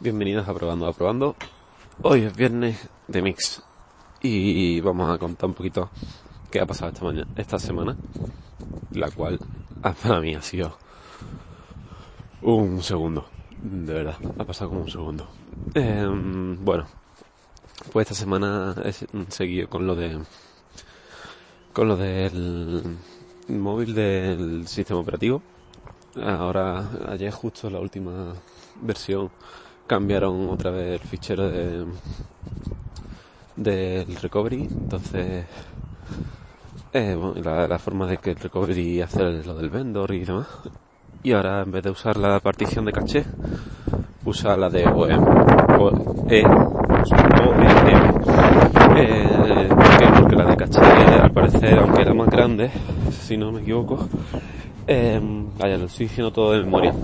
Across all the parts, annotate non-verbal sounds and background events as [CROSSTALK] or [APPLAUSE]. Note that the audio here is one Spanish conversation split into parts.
Bienvenidos a Probando a Probando. Hoy es viernes de Mix y vamos a contar un poquito qué ha pasado esta mañana, esta semana, la cual ah, para mí ha sido un segundo, de verdad, ha pasado como un segundo. Em, bueno, pues esta semana he seguido con lo de con lo del móvil del sistema operativo. Ahora, ayer justo la última versión cambiaron otra vez el fichero de del recovery entonces eh, la, forma de que el recovery hace lo del vendor y demás y ahora en vez de usar la partición de caché usa la de OEM E eh, porque la de caché al parecer aunque era más grande si no me equivoco eh, vaya, lo estoy diciendo todo de memoria.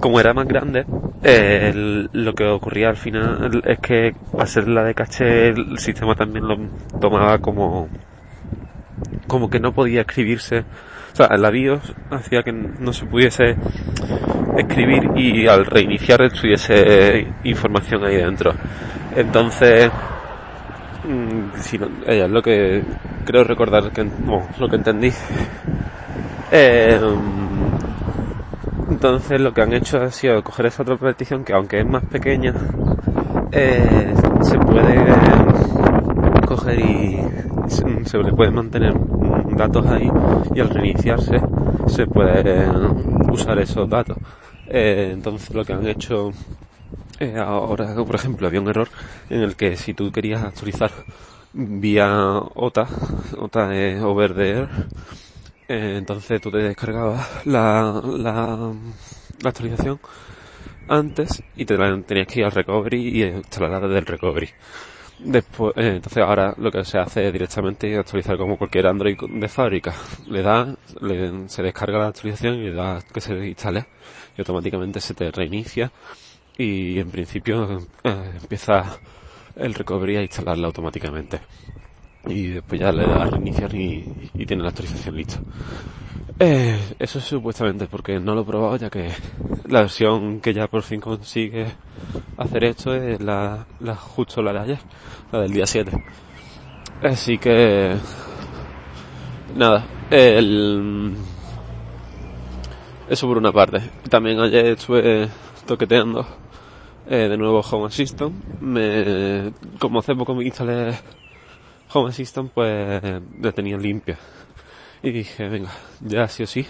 Como era más grande, eh, lo que ocurría al final es que al ser la de caché el sistema también lo tomaba como como que no podía escribirse. O sea la BIOS hacía que no se pudiese escribir y al reiniciar estuviese información ahí dentro. Entonces mm, si no, es lo que creo recordar que lo que entendí [LAUGHS] eh, entonces lo que han hecho ha sido coger esa otra petición que aunque es más pequeña, eh, se puede coger y se, le puede mantener datos ahí y al reiniciarse se puede usar esos datos. Eh, entonces lo que han hecho eh, ahora, por ejemplo, había un error en el que si tú querías actualizar vía OTA, OTA es over the air, eh, entonces tú te descargabas la, la, la, actualización antes y te tenías que ir al recovery y instalarla desde el recovery. Después, eh, entonces ahora lo que se hace es directamente actualizar como cualquier Android de fábrica. Le da, le, se descarga la actualización y le da que se instale y automáticamente se te reinicia y en principio eh, empieza el recovery a instalarla automáticamente y después ya le da a reiniciar y, tiene la actualización lista. Eh, eso es supuestamente porque no lo he probado ya que la versión que ya por fin consigue hacer esto es la, la justo la de ayer, la del día 7. Así que nada, el, eso por una parte. También ayer estuve toqueteando eh, de nuevo Home Assistant. Me, como hace poco me instalé Home Assistant pues la tenía limpia. Y dije, venga, ya sí o sí,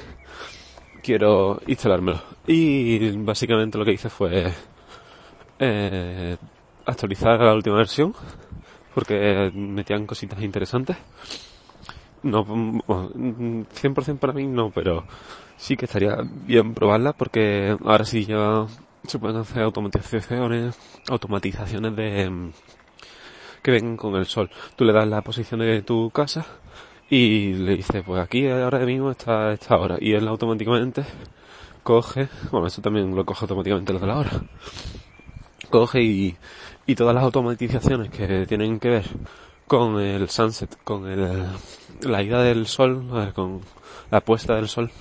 quiero instalármelo. Y básicamente lo que hice fue eh, actualizar la última versión, porque metían cositas interesantes. No, 100% para mí no, pero sí que estaría bien probarla porque ahora sí ya se pueden hacer automatizaciones, automatizaciones de que ven con el sol. Tú le das la posición de tu casa y le dices, pues aquí ahora mismo está esta hora. Y él automáticamente coge, bueno, eso también lo coge automáticamente lo de la hora. Coge y, y todas las automatizaciones que tienen que ver con el sunset, con el, la ida del sol, con la puesta del sol,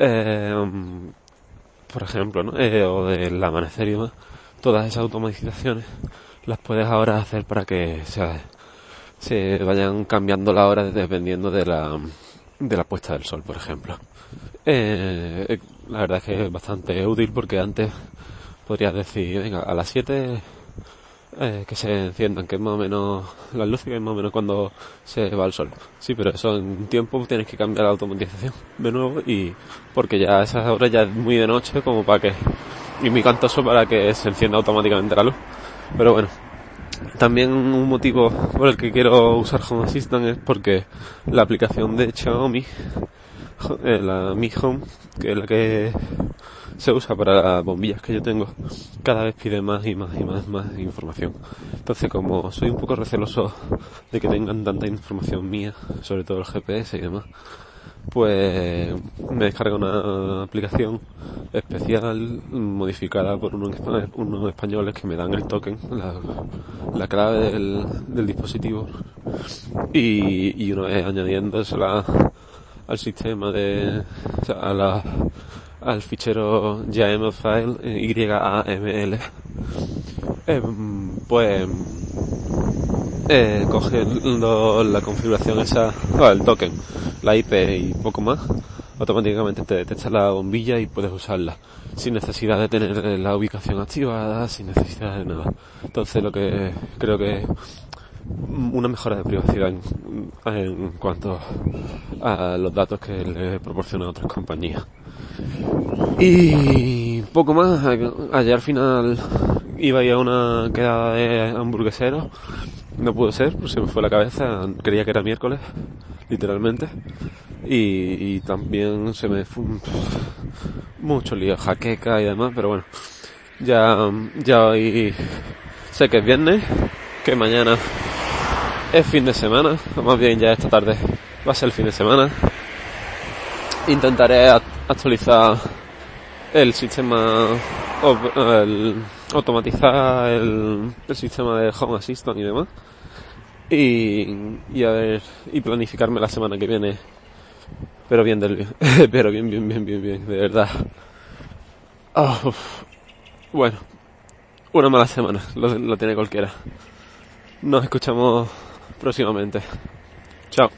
eh, por ejemplo, ¿no? Eh, o del amanecer y demás, todas esas automatizaciones las puedes ahora hacer para que se, se vayan cambiando la hora dependiendo de la, de la puesta del sol, por ejemplo. Eh, eh, la verdad es que es bastante útil porque antes podrías decir, venga, a las 7 eh, que se enciendan, que es más o menos las luces, que es más o menos cuando se va el sol. Sí, pero eso en tiempo tienes que cambiar la automatización de nuevo y porque ya esas horas ya es muy de noche como para que, y muy cantoso para que se encienda automáticamente la luz. Pero bueno, también un motivo por el que quiero usar Home Assistant es porque la aplicación de Xiaomi, eh, la Mi Home, que es la que se usa para las bombillas que yo tengo, cada vez pide más y más y más, más información. Entonces, como soy un poco receloso de que tengan tanta información mía, sobre todo el GPS y demás, pues me descarga una aplicación especial modificada por unos, españoles que me dan el token, la, clave del, dispositivo. Y, y una vez añadiéndosela al sistema de, a la, al fichero YAML file, YAML, eh, pues eh, cogiendo la configuración esa, el token, la IP y poco más, automáticamente te detecta la bombilla y puedes usarla sin necesidad de tener la ubicación activada, sin necesidad de nada. Entonces lo que creo que una mejora de privacidad en, cuanto a los datos que le proporcionan otras compañías. Y poco más, ayer al final iba a ir a una quedada de hamburgueseros, no pudo ser, pues se me fue la cabeza, creía que era miércoles, literalmente, y, también se me fue mucho lío, jaqueca y demás, pero bueno, ya, ya hoy sé que es viernes, que mañana es fin de semana, o más bien ya esta tarde va a ser el fin de semana. Intentaré actualizar el sistema, el, automatizar el, sistema de Home Assistant y demás. Y, a ver, y planificarme la semana que viene. Pero bien del [LAUGHS] pero bien, bien, bien, bien, bien, de verdad. Ah, bueno, una mala semana, lo, lo tiene cualquiera. Nos escuchamos próximamente. Chao.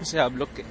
O sea, bloque.